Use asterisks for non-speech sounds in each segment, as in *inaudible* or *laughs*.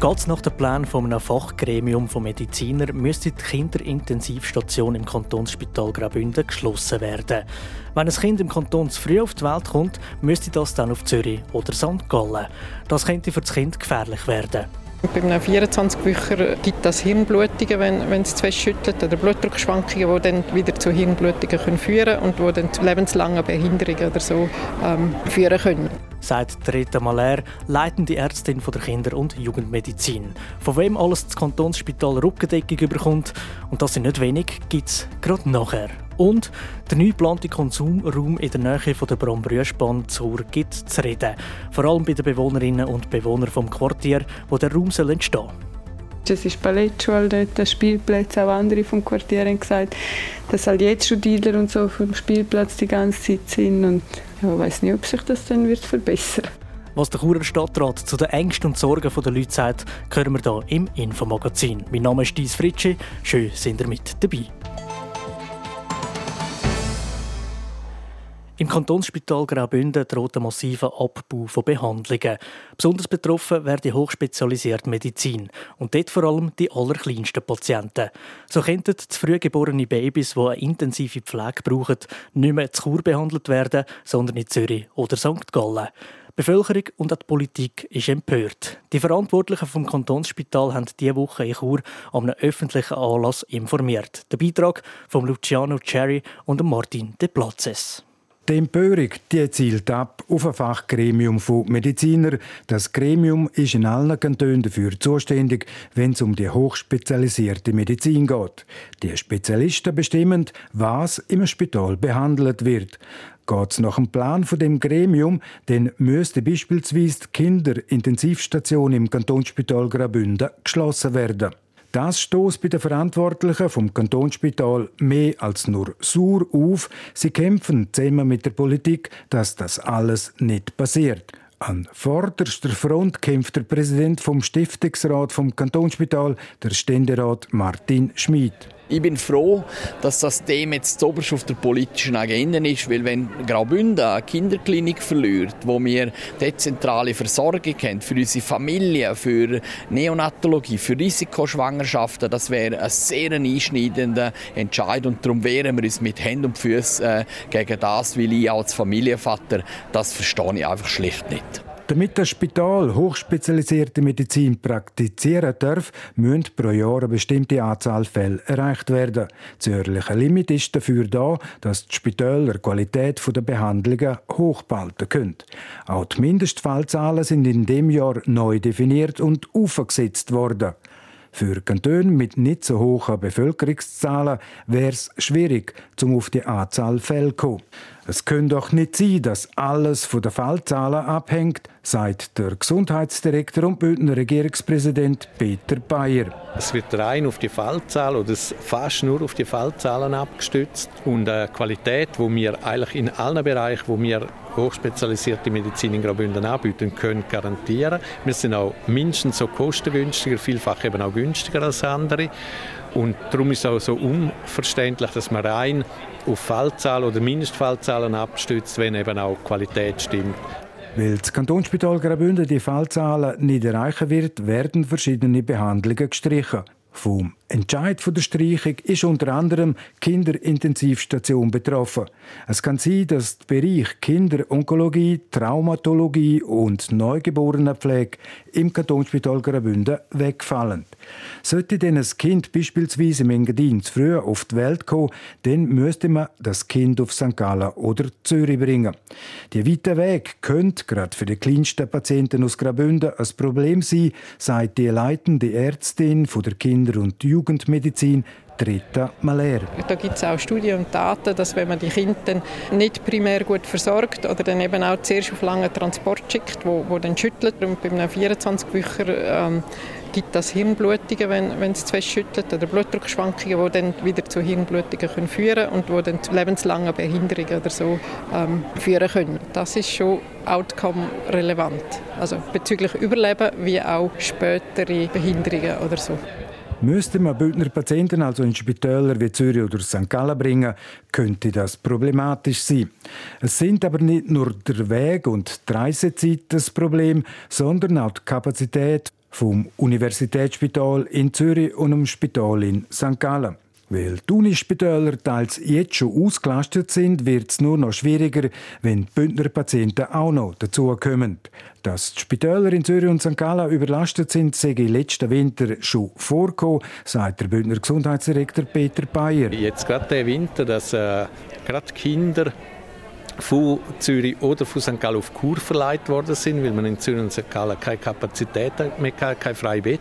Geht es nach dem Plan von einem Fachgremium von Medizinern, müsste die Kinderintensivstation im Kantonsspital Graubünden geschlossen werden. Wenn ein Kind im Kanton zu früh auf die Welt kommt, müsste das dann auf Zürich oder St. Gallen. Das könnte für das Kind gefährlich werden. Bei einem 24-Bücher gibt es Hirnblutungen, wenn, wenn es zu schüttelt, oder Blutdruckschwankungen, die dann wieder zu Hirnblutungen können führen und die dann zu lebenslangen Behinderungen oder so ähm, führen können. Sagt Rita Maler, leitende Ärztin der Kinder- und Jugendmedizin. Von wem alles das Kantonsspital Rückendeckung überkommt, und das sind nicht wenig, gibt es gerade nachher. Und der neu geplante Konsumraum in der Nähe von der Brambrüschbahn Zur gibt zu reden. Vor allem bei den Bewohnerinnen und Bewohnern vom Quartier, wo der Raum entstehen soll. Es ist Ballettschule dort, Spielplätze. Auch andere vom Quartier haben gesagt, dass halt jetzt Studierende und so vom Spielplatz die ganze Zeit sind. Und ja, ich weiß nicht, ob sich das dann wird verbessern was der Churer Stadtrat zu den Ängsten und Sorgen der Leute sagt, hören wir hier im Infomagazin. Mein Name ist Dies Fritschi. Schön, sind ihr mit dabei. Im Kantonsspital Graubünden droht ein massiver Abbau von Behandlungen. Besonders betroffen wäre die hochspezialisierte Medizin und dort vor allem die allerkleinsten Patienten. So könnten zu früh geborene Babys, die eine intensive Pflege brauchen, nicht mehr zu Chur behandelt werden, sondern in Zürich oder St. Gallen. Die Bevölkerung und auch die Politik ist empört. Die Verantwortlichen vom Kantonsspital haben diese Woche in Chur an einem öffentlichen Anlass informiert. Der Beitrag von Luciano Cherry und Martin De Platzes. Die Empörung die zielt ab auf ein Fachgremium von Medizinern. Das Gremium ist in allen Kantonen dafür zuständig, wenn es um die hochspezialisierte Medizin geht. Die Spezialisten bestimmen, was im Spital behandelt wird. Geht es nach dem Plan von dem Gremium, dann müsste beispielsweise die Kinderintensivstation im Kantonsspital Graubünden geschlossen werden. Das stoßt bei den Verantwortlichen vom Kantonsspital mehr als nur sauer auf. Sie kämpfen zusammen mit der Politik, dass das alles nicht passiert. An vorderster Front kämpft der Präsident vom Stiftungsrat vom Kantonsspital, der Ständerat Martin Schmid. Ich bin froh, dass das Thema jetzt oberst auf der politischen Agenda ist, weil wenn Graubünden eine Kinderklinik verliert, wo wir dezentrale Versorgung haben für unsere Familien, für Neonatologie, für Risikoschwangerschaften, das wäre ein sehr einschneidender Entscheid und darum wehren wir uns mit Händen und Füßen äh, gegen das, weil ich als Familienvater, das verstehe ich einfach schlicht nicht. Damit das Spital hochspezialisierte Medizin praktizieren darf, müssen pro Jahr eine bestimmte Anzahl Fälle erreicht werden. Das jährliche Limit ist dafür da, dass die Spitäler die Qualität der Behandlungen hochhalten können. Auch die Mindestfallzahlen sind in dem Jahr neu definiert und aufgesetzt worden. Für Kantone mit nicht so hohen Bevölkerungszahlen wäre es schwierig, um auf die Anzahl Fälle zu kommen. Es könnte doch nicht sein, dass alles von den Fallzahlen abhängt, sagt der Gesundheitsdirektor und Bündner Regierungspräsident Peter Bayer. Es wird rein auf die Fallzahlen oder fast nur auf die Fallzahlen abgestützt und eine Qualität, wo wir eigentlich in allen Bereichen, wo wir hochspezialisierte Medizin in Graubünden anbieten können, garantieren. Wir sind auch mindestens so kostengünstiger, vielfach eben auch günstiger als andere. Und darum ist es auch so unverständlich, dass man rein auf Fallzahlen oder Mindestfallzahlen abstützt, wenn eben auch die Qualität stimmt. Weil das Kantonsspital Graubünden die Fallzahlen nicht erreichen wird, werden verschiedene Behandlungen gestrichen. Vom Entscheid von der Streichung ist unter anderem Kinderintensivstation betroffen. Es kann sein, dass der Bereich Kinderonkologie, Traumatologie und Neugeborenenpflege im Kantonsspital Graubünden wegfallen. Sollte denn ein Kind beispielsweise im Engadin zu früh auf die Welt kommen, dann müsste man das Kind auf St. Gallen oder Zürich bringen. Der weite Weg könnte gerade für die kleinsten Patienten aus Graubünden ein Problem sein, sagt die leitende Ärztin von der Kinder- und Jugendmedizin Rita Maler. Da gibt es auch Studien und Daten, dass wenn man die Kinder nicht primär gut versorgt oder dann eben auch zuerst auf langen Transport schickt, wo, wo dann schüttelt und bei einem 24-Bücher ähm, gibt das Hirnblutungen, wenn, wenn es zu fest schüttelt, oder Blutdruckschwankungen, die dann wieder zu Hirnblutungen können führen und die dann zu lebenslangen Behinderungen oder so ähm, führen können. Das ist schon outcome-relevant, also bezüglich Überleben wie auch spätere Behinderungen oder so. Müsste man Bündner Patienten also in Spitäler wie Zürich oder St. Gallen bringen, könnte das problematisch sein. Es sind aber nicht nur der Weg und die Reisezeit das Problem, sondern auch die Kapazität vom Universitätsspital in Zürich und dem Spital in St. Gallen. Weil die Unispitäler teils jetzt schon ausgelastet sind, wird es nur noch schwieriger, wenn die Bündner Patienten auch noch dazukommen. Dass die Spitäler in Zürich und St. Gallen überlastet sind, sei letzten Winter schon vorgekommen, sagt der Bündner Gesundheitsdirektor Peter Bayer. Jetzt gerade der Winter, dass äh, gerade Kinder von Zürich oder von St. Gallen auf Kur verleiht worden sind, weil man in Zürich und St. Gallen keine Kapazität mehr hatte, kein freies Bett.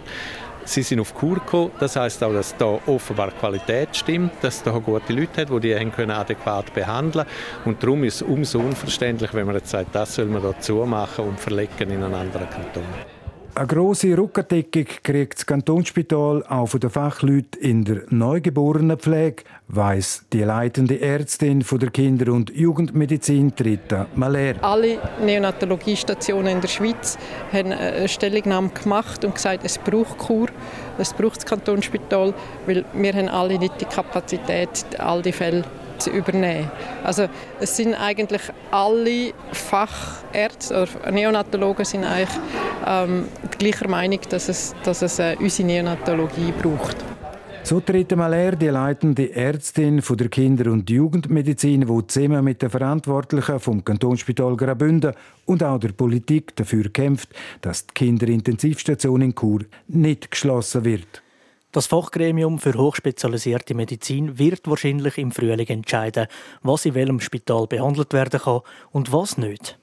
Sie sind auf Kur gekommen. Das heißt auch, dass da offenbar Qualität stimmt, dass da gute Leute hat, die die haben können adäquat behandeln Und darum ist es umso unverständlich, wenn man jetzt sagt, das soll man da zumachen und verlegen in einen anderen Kanton. Eine grosse Rückendeckung kriegt das Kantonsspital auch von den Fachleuten in der Neugeborenenpflege, weiss die leitende Ärztin von der Kinder- und Jugendmedizin Rita Maler. Alle Neonatologiestationen in der Schweiz haben eine Stellungnahme gemacht und gesagt, es braucht Kur, es braucht das Kantonsspital, weil wir haben alle nicht die Kapazität, all die Fälle zu übernehmen. Also es sind eigentlich alle Fachärzte oder Neonatologen sind eigentlich ähm, gleicher Meinung, dass es, dass es äh, unsere Neonatologie braucht. So tritt Maler, die leitende Ärztin von der Kinder- und Jugendmedizin, die zusammen mit den Verantwortlichen vom Kantonsspital Graubünden und auch der Politik dafür kämpft, dass die Kinderintensivstation in Chur nicht geschlossen wird. Das Fachgremium für hochspezialisierte Medizin wird wahrscheinlich im Frühling entscheiden, was in welchem Spital behandelt werden kann und was nicht.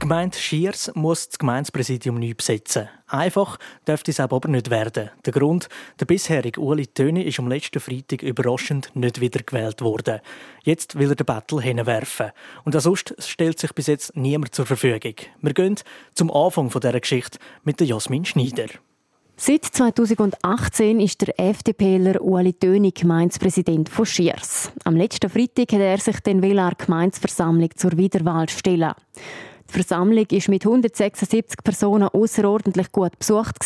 Die Gemeinde Schiers muss das Gemeindepräsidium neu besetzen. Einfach dürfte es aber nicht werden. Der Grund, der bisherige Uli Töni ist am letzten Freitag überraschend nicht wiedergewählt worden. Jetzt will er den Battle hinwerfen. Und ansonsten stellt sich bis jetzt niemand zur Verfügung. Wir gehen zum Anfang dieser Geschichte mit der Jasmin Schneider. Seit 2018 ist der FDPler Ueli Tönig Gemeindepräsident von Schiers. Am letzten Freitag hat er sich den Wähler Gemeindeversammlung zur Wiederwahl stellen. Die Versammlung ist mit 176 Personen außerordentlich gut besucht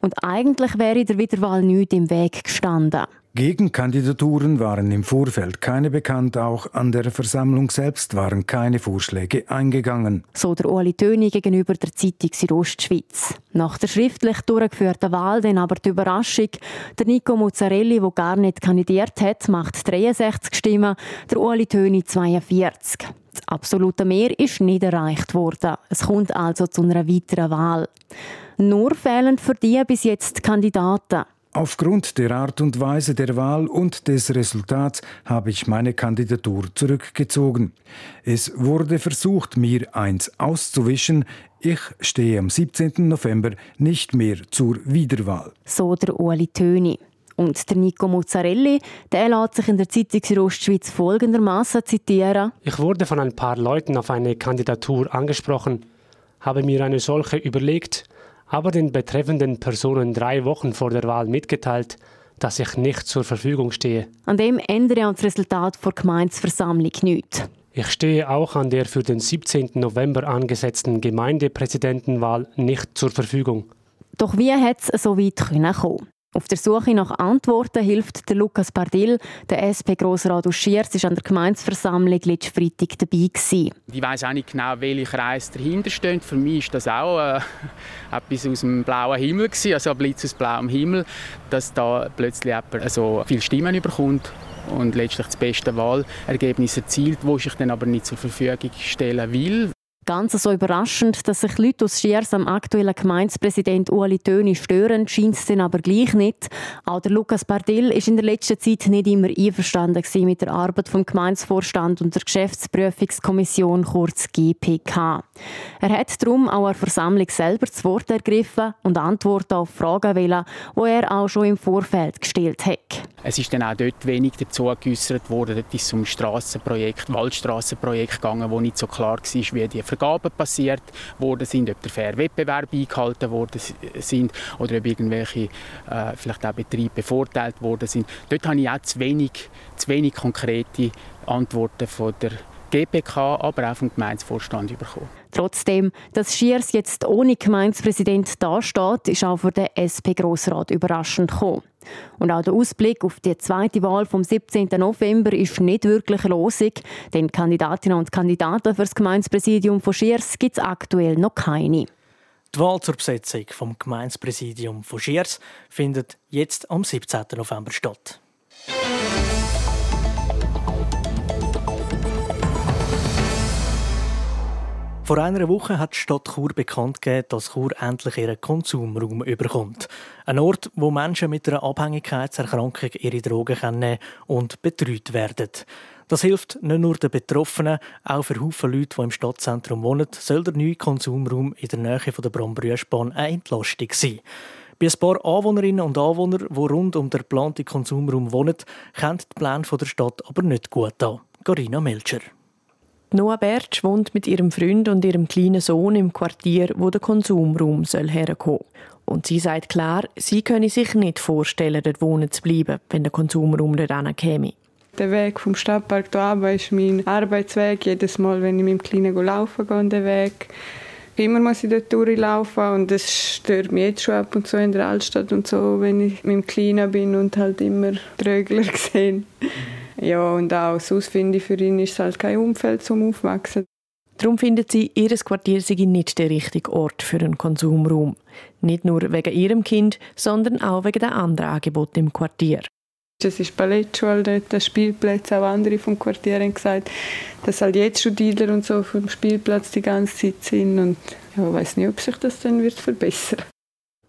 und eigentlich wäre der Wiederwahl nichts im Weg gestanden. Gegengandidaturen waren im Vorfeld keine bekannt, auch an der Versammlung selbst waren keine Vorschläge eingegangen. So der Ueli Töni gegenüber der Zeitung Südostschweiz. Nach der schriftlich durchgeführten Wahl dann aber die Überraschung, der Nico Mozzarelli, der gar nicht kandidiert hat, macht 63 Stimmen, der Ueli Töni 42. Das absolute Mehr ist nicht erreicht worden. Es kommt also zu einer weiteren Wahl. Nur fehlen für die bis jetzt Kandidaten. Aufgrund der Art und Weise der Wahl und des Resultats habe ich meine Kandidatur zurückgezogen. Es wurde versucht, mir eins auszuwischen. Ich stehe am 17. November nicht mehr zur Wiederwahl. So der Ueli Töni. Und der Nico Mozzarelli, der lässt sich in der Zeitung Ostschweiz folgendermaßen zitieren. Ich wurde von ein paar Leuten auf eine Kandidatur angesprochen, habe mir eine solche überlegt, aber den betreffenden Personen drei Wochen vor der Wahl mitgeteilt, dass ich nicht zur Verfügung stehe. An dem ändere das Resultat der Gemeinsversammlung nicht. Ich stehe auch an der für den 17. November angesetzten Gemeindepräsidentenwahl nicht zur Verfügung. Doch wie hat es so weit kommen auf der Suche nach Antworten hilft der Lukas Bardil, der SP-Grossrat aus Schiers, ist an der Gemeinsversammlung letzten Freitag dabei gewesen. Ich weiss auch nicht genau, welcher Kreis dahinter steht. Für mich ist das auch äh, *laughs* etwas aus dem blauen Himmel gewesen, also ein Blitz aus blauem Himmel, dass da plötzlich jemand so viele Stimmen bekommt und letztlich das beste Wahlergebnis erzielt, wo ich dann aber nicht zur Verfügung stellen will. Ganz so überraschend, dass sich Leute aus Schiers am aktuellen Gemeindepräsident Ueli Töni stören, scheint es dann aber gleich nicht. Auch der Lukas Bardil ist in der letzten Zeit nicht immer einverstanden mit der Arbeit vom Gemeindevorstand und der Geschäftsprüfungskommission, kurz GPK. Er hat darum auch eine Versammlung selber das Wort ergriffen und Antworten auf Fragen wählen, die er auch schon im Vorfeld gestellt hat. Es ist dann auch dort wenig dazu geäußert worden. Dort ist es um Strassenprojekt, Waldstrassenprojekt gegangen, wo nicht so klar war, wie die Vergaben passiert worden sind, ob der faire Wettbewerb eingehalten worden sind oder ob irgendwelche äh, vielleicht auch Betriebe bevorteilt worden sind. Dort habe ich auch zu wenig, zu wenig konkrete Antworten von der GPK, aber auch vom Gemeindevorstand bekommen. Trotzdem, dass Schiers jetzt ohne Gemeindepräsident dasteht, ist auch für den SP-Grossrat überraschend gekommen. Und auch der Ausblick auf die zweite Wahl vom 17. November ist nicht wirklich losig, denn Kandidatinnen und Kandidaten für das Gemeindepräsidium von Schiers gibt es aktuell noch keine. Die Wahl zur Besetzung vom Gemeindepräsidium von Schiers findet jetzt am 17. November statt. Vor einer Woche hat die Stadt Chur bekannt gegeben, dass Chur endlich ihren Konsumraum überkommt. Ein Ort, wo Menschen mit einer Abhängigkeitserkrankung ihre Drogen nehmen und betreut werden. Das hilft nicht nur den Betroffenen, auch für Haufen Leute, die im Stadtzentrum wohnen, soll der neue Konsumraum in der Nähe von der Brambrüschbahn eine Entlastung sein. Bei ein paar Anwohnerinnen und Anwohnern, die rund um den geplanten Konsumraum wohnen, kennt die Pläne der Stadt aber nicht gut an. Carina Melcher. Noah Bertsch wohnt mit ihrem Freund und ihrem kleinen Sohn im Quartier, wo der Konsumraum soll herkommen Und sie sagt klar, sie könne sich nicht vorstellen, dort wohnen zu bleiben, wenn der Konsumraum dort käme. Der Weg vom Stadtpark hier ist mein Arbeitsweg. Jedes Mal, wenn ich mit dem Kleinen laufen gehe, den Weg. Immer muss ich dort durchlaufen und das stört mich jetzt schon ab und zu in der Altstadt und so, wenn ich mit dem Kleinen bin und halt immer Trögler *laughs* sehe. Ja, und auch sonst finde ich, für ihn ist es halt kein Umfeld zum Aufwachsen. Darum findet sie, ihr Quartier sei nicht der richtige Ort für einen Konsumraum. Nicht nur wegen ihrem Kind, sondern auch wegen der anderen Angebote im Quartier. Es ist Ballettschule dort, Spielplätze, auch andere vom Quartier haben gesagt, dass halt jetzt schon Dealer und so vom Spielplatz die ganze Zeit sind und ja, ich weiß nicht, ob sich das dann wird verbessern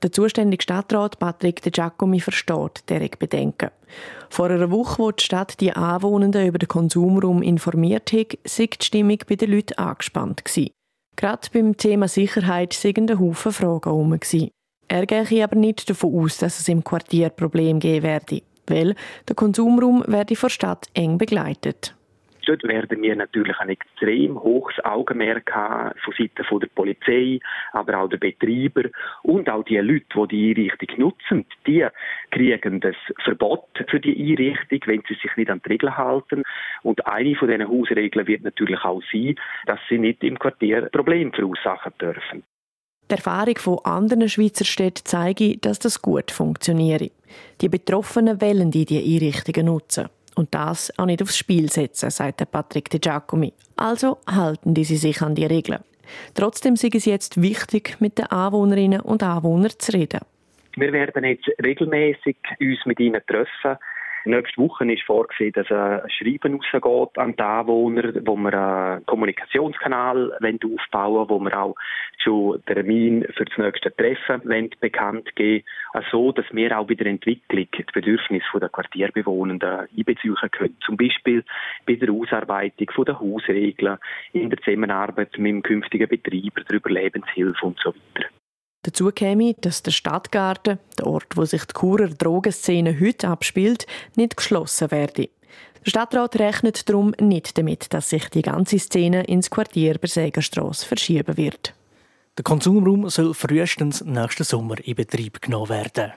der zuständige Stadtrat Patrick De Giacomi versteht deren Bedenken. Vor einer Woche, wo die Stadt die Anwohnenden über den Konsumraum informiert hat, sei die Stimmung bei den Leuten angespannt. Gerade beim Thema Sicherheit sind ein Haufen Fragen herum. Er gehe aber nicht davon aus, dass es im Quartier Probleme geben werde, weil der Konsumraum werde von der Stadt eng begleitet. Dort werden wir natürlich ein extrem hohes Augenmerk haben von Seiten der Polizei, aber auch der Betreiber und auch die Leute, die die Einrichtung nutzen. Die kriegen das Verbot für die Einrichtung, wenn sie sich nicht an die Regeln halten. Und eine von diesen Hausregeln wird natürlich auch sein, dass sie nicht im Quartier Probleme verursachen dürfen. Die Erfahrung von anderen Schweizer Städten zeigt, dass das gut funktioniert. Die Betroffenen die, die Einrichtungen nutzen. Und das auch nicht aufs Spiel setzen, sagt Patrick De Giacomi. Also halten die sich an die Regeln. Trotzdem ist es jetzt wichtig, mit den Anwohnerinnen und Anwohnern zu reden. Wir werden jetzt regelmäßig uns mit ihnen treffen Nächste Woche ist vorgesehen, dass ein Schreiben rausgeht an die Anwohner, wo wir einen Kommunikationskanal aufbauen wollen, wo wir auch schon Termin für das nächste Treffen bekannt geben so dass wir auch bei der Entwicklung die Bedürfnisse der Quartierbewohnenden einbeziehen können. Zum Beispiel bei der Ausarbeitung der Hausregeln, in der Zusammenarbeit mit dem künftigen Betreiber, der Überlebenshilfe und so weiter. Dazu käme, dass der Stadtgarten, der Ort, wo sich die Churer Drogenszene heute abspielt, nicht geschlossen werde. Der Stadtrat rechnet darum nicht damit, dass sich die ganze Szene ins Quartier Bersägerstrasse verschieben wird. Der Konsumraum soll frühestens nächsten Sommer in Betrieb genommen werden.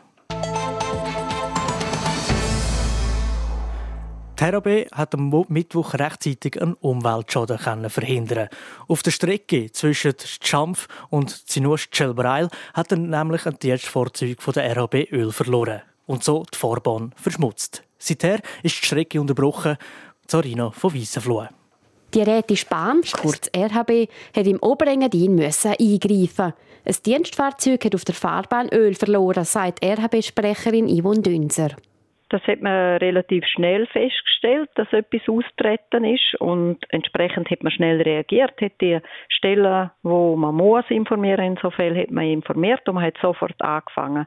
RAB hat am Mittwoch rechtzeitig einen Umweltschaden verhindern Auf der Strecke zwischen Schampf und Zinust-Schelbreil hat er nämlich ein Dienstfahrzeug von der RAB Öl verloren und so die Fahrbahn verschmutzt. Seither ist die Strecke unterbrochen. Zarina von Weissenfloh. Die Rätische Bahn, kurz RHB, hat im Oberengadin eingreifen. Ein Dienstfahrzeug hat auf der Fahrbahn Öl verloren, sagt RHB-Sprecherin Yvonne Dünser. Das hat man relativ schnell festgestellt, dass etwas austreten ist und entsprechend hat man schnell reagiert, hat die Stellen, wo man muss informieren in so Fällen, hat man informiert und man hat sofort angefangen,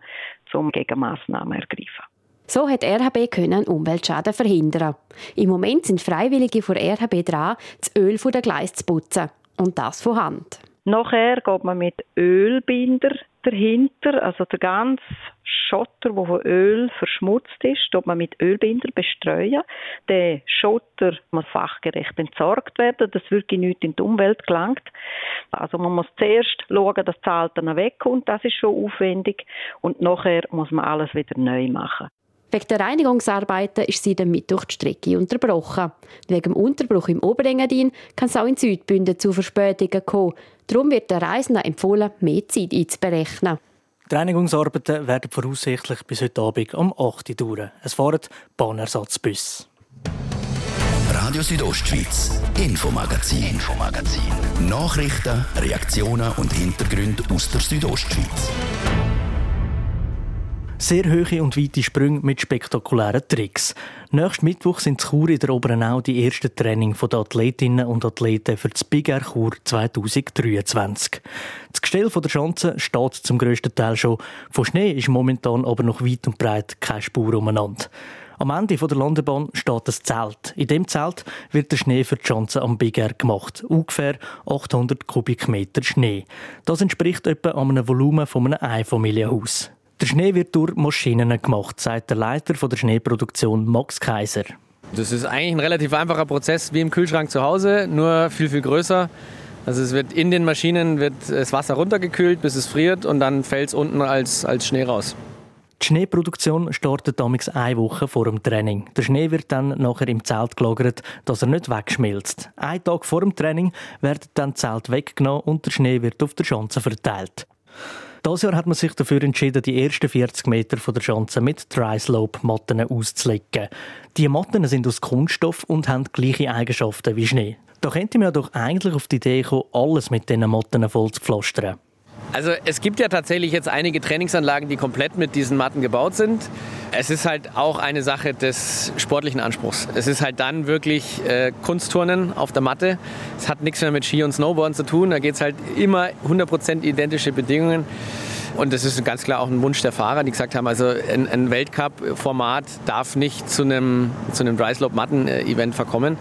zum Gegenmaßnahmen ergreifen. So hat RHB können Umweltschaden verhindern. Im Moment sind Freiwillige von RHB dran, das Öl von der Gleis zu putzen. Und das von Hand. Nachher geht man mit Ölbinder dahinter, also der ganze Schotter, der von Öl verschmutzt ist, tut man mit Ölbinder bestreuen. Der Schotter muss fachgerecht entsorgt werden, dass wirklich nichts in die Umwelt gelangt. Also man muss zuerst schauen, dass das Alte wegkommt, das ist schon aufwendig, und nachher muss man alles wieder neu machen. Wegen der Reinigungsarbeiten ist sie damit durch die Strecke unterbrochen. Wegen dem Unterbruch im Oberengadin kann es auch in Südbünden zu Verspätungen kommen. Darum wird der Reisenden empfohlen, mehr Zeit einzuberechnen. Die Reinigungsarbeiten werden voraussichtlich bis heute Abend um 8 Uhr dauern. Es fahren Bahnersatzbus. Radio Südostschweiz, Infomagazin, Infomagazin. Nachrichten, Reaktionen und Hintergründe aus der Südostschweiz. Sehr hohe und weite Sprünge mit spektakulären Tricks. Nächsten Mittwoch sind in Chur in der Oberenau die ersten Training der Athletinnen und Athleten für das Big Air Chur 2023. Das Gestell der Schanze steht zum grössten Teil schon. Von Schnee ist momentan aber noch weit und breit keine Spur umeinander. Am Ende der Landebahn steht das Zelt. In dem Zelt wird der Schnee für die Schanze am Big Air gemacht. Ungefähr 800 Kubikmeter Schnee. Das entspricht etwa einem Volumen von einem Einfamilienhaus. Der Schnee wird durch Maschinen gemacht, sagt der Leiter der Schneeproduktion Max Kaiser. Das ist eigentlich ein relativ einfacher Prozess wie im Kühlschrank zu Hause, nur viel, viel größer. Also es wird in den Maschinen wird das Wasser runtergekühlt, bis es friert und dann fällt es unten als, als Schnee raus. Die Schneeproduktion startet damals eine Woche vor dem Training. Der Schnee wird dann nachher im Zelt gelagert, dass er nicht wegschmilzt. Einen Tag vor dem Training wird dann das Zelt weggenommen und der Schnee wird auf der Schanze verteilt. Dieses Jahr hat man sich dafür entschieden, die ersten 40 Meter von der Schanze mit Dry-Slope-Matten auszulegen. Die Matten sind aus Kunststoff und haben gleiche Eigenschaften wie Schnee. Da könnte man ja doch eigentlich auf die Idee kommen, alles mit diesen Matten voll zu pflastern. Also es gibt ja tatsächlich jetzt einige Trainingsanlagen, die komplett mit diesen Matten gebaut sind. Es ist halt auch eine Sache des sportlichen Anspruchs. Es ist halt dann wirklich äh, Kunstturnen auf der Matte. Es hat nichts mehr mit Ski und Snowboarden zu tun. Da geht es halt immer 100% identische Bedingungen. Und das ist ganz klar auch ein Wunsch der Fahrer, die gesagt haben, also ein, ein Weltcup-Format darf nicht zu einem, zu einem Dry-Slope-Matten-Event verkommen.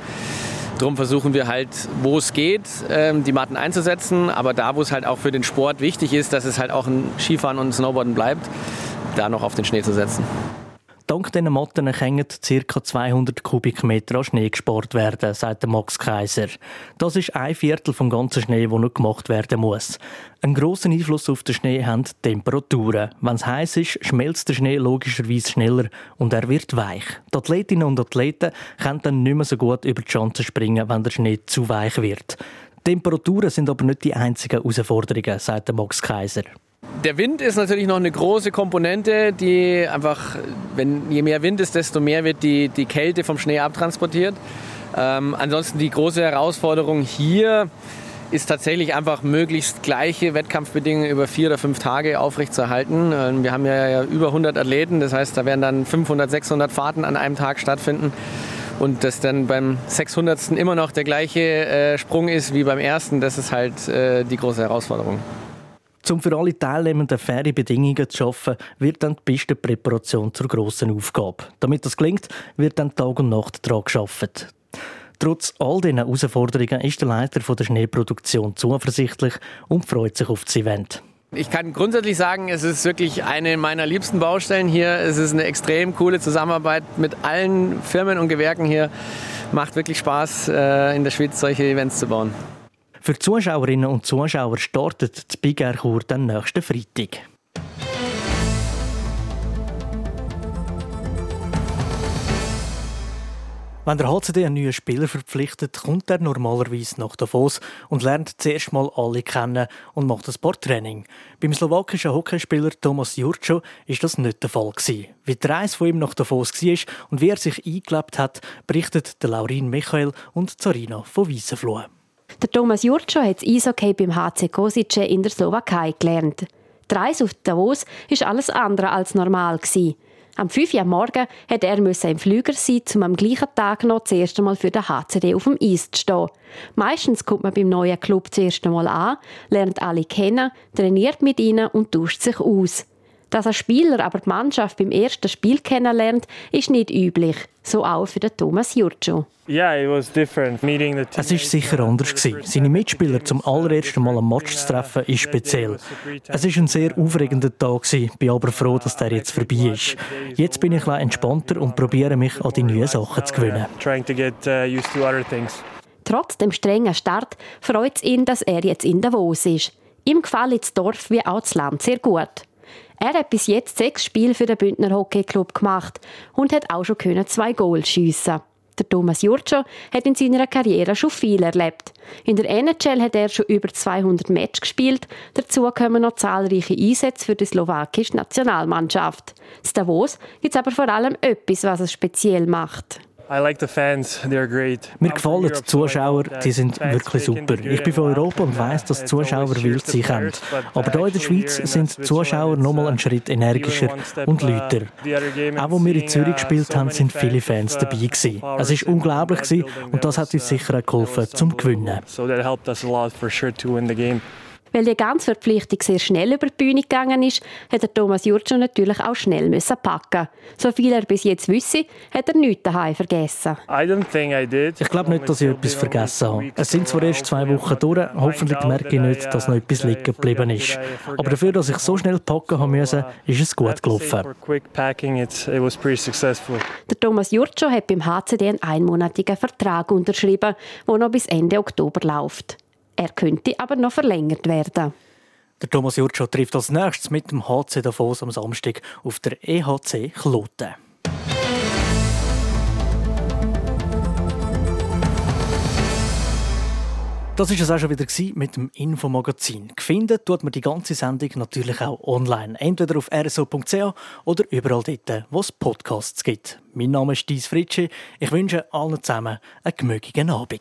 Darum versuchen wir halt, wo es geht, ähm, die Matten einzusetzen. Aber da, wo es halt auch für den Sport wichtig ist, dass es halt auch ein Skifahren und Snowboarden bleibt, da noch auf den Schnee zu setzen. Dank diesen Matten können ca. 200 Kubikmeter an Schnee gespart werden, sagt Max Kaiser. Das ist ein Viertel vom ganzen Schnee, der noch gemacht werden muss. Einen grossen Einfluss auf den Schnee haben die Temperaturen. Wenn es heiß ist, schmelzt der Schnee logischerweise schneller und er wird weich. Die Athletinnen und Athleten können dann nicht mehr so gut über die Schanze springen, wenn der Schnee zu weich wird. Temperaturen sind aber nicht die einzigen Herausforderungen, sagt Max Kaiser. Der Wind ist natürlich noch eine große Komponente, die einfach, wenn je mehr Wind ist, desto mehr wird die, die Kälte vom Schnee abtransportiert. Ähm, ansonsten die große Herausforderung hier ist tatsächlich einfach möglichst gleiche Wettkampfbedingungen über vier oder fünf Tage aufrechtzuerhalten. Ähm, wir haben ja über 100 Athleten, das heißt, da werden dann 500, 600 Fahrten an einem Tag stattfinden. Und dass dann beim 600. immer noch der gleiche äh, Sprung ist wie beim ersten, das ist halt äh, die große Herausforderung. Um für alle Teilnehmenden faire Bedingungen zu schaffen, wird dann die Pistenpräparation zur grossen Aufgabe. Damit das gelingt, wird dann Tag und Nacht daran gearbeitet. Trotz all diesen Herausforderungen ist der Leiter der Schneeproduktion zuversichtlich und freut sich auf das Event. Ich kann grundsätzlich sagen, es ist wirklich eine meiner liebsten Baustellen hier. Es ist eine extrem coole Zusammenarbeit mit allen Firmen und Gewerken hier. Macht wirklich Spaß, äh, in der Schweiz solche Events zu bauen. Für Zuschauerinnen und Zuschauer startet das Big Air Chur dann nächsten Freitag. Wenn der HCD einen neuen Spieler verpflichtet, kommt er normalerweise nach Davos und lernt zuerst mal alle kennen und macht ein paar Training. Beim slowakischen Hockeyspieler Thomas Jurco ist das nicht der Fall. Wie die Reise von ihm nach Davos war und wie er sich eingelebt hat, berichtet der Laurin Michael und Zarina von Wiesenfloh. Der Thomas Jurco hat das Eishockey beim HC Kosice in der Slowakei gelernt. Die Reise auf Davos war alles andere als normal. Am 5 Uhr morgen musste er im Flüger sein, um am gleichen Tag noch das erste Mal für den HCD auf dem Eis zu stehen. Meistens kommt man beim neuen Club das erste Mal an, lernt alle kennen, trainiert mit ihnen und tauscht sich aus. Dass ein Spieler aber die Mannschaft beim ersten Spiel kennenlernt, ist nicht üblich. So auch für den Thomas Jurcho. Es war sicher anders Seine Mitspieler zum allerersten Mal am Match zu treffen, ist speziell. Es war ein sehr aufregender Tag Ich bin aber froh, dass der jetzt vorbei ist. Jetzt bin ich ein entspannter und probiere mich an die neuen Sachen zu gewöhnen. Uh, Trotz dem strengen Start freut es ihn, dass er jetzt in Davos ist. Ihm gefällt das Dorf wie auch das Land sehr gut. Er hat bis jetzt sechs Spiele für den Bündner Hockey Club gemacht und hat auch schon zwei Goals schiessen. Der Thomas Jurcho hat in seiner Karriere schon viel erlebt. In der NHL hat er schon über 200 Matches gespielt. Dazu kommen noch zahlreiche Einsätze für die slowakische Nationalmannschaft. In Davos gibt es aber vor allem etwas, was es speziell macht. Mir gefallen die Zuschauer, die sind wirklich super. Ich bin von Europa und weiß, dass Zuschauer wild sein können. Aber hier in der Schweiz sind die Zuschauer noch mal einen Schritt energischer und lauter. Auch als wir in Zürich gespielt haben, sind viele Fans dabei gewesen. Es war unglaublich und das hat uns sicher geholfen zum Gewinnen. Weil die ganze Verpflichtung sehr schnell über die Bühne gegangen ist, hat der Thomas Jurtscho natürlich auch schnell müssen packen. So viel er bis jetzt wisse, hat er nichts daheim vergessen. Ich glaube nicht, dass ich etwas vergessen habe. Es sind zwar erst zwei Wochen durch, hoffentlich merke ich nicht, dass noch etwas liegen geblieben ist. Aber dafür, dass ich so schnell packen habe müssen, ist es gut gelaufen. Der Thomas Jurtscho hat beim HCD einen einmonatigen Vertrag unterschrieben, der noch bis Ende Oktober läuft. Er könnte aber noch verlängert werden. Der Thomas Jurtschow trifft als nächstes mit dem HC Davos am Samstag auf der EHC Kloten. Das war es auch schon wieder mit dem Infomagazin. Gefunden tut man die ganze Sendung natürlich auch online. Entweder auf rso.ch oder überall dort, wo es Podcasts gibt. Mein Name ist Dies Fritschi. Ich wünsche allen zusammen einen gemütlichen Abend.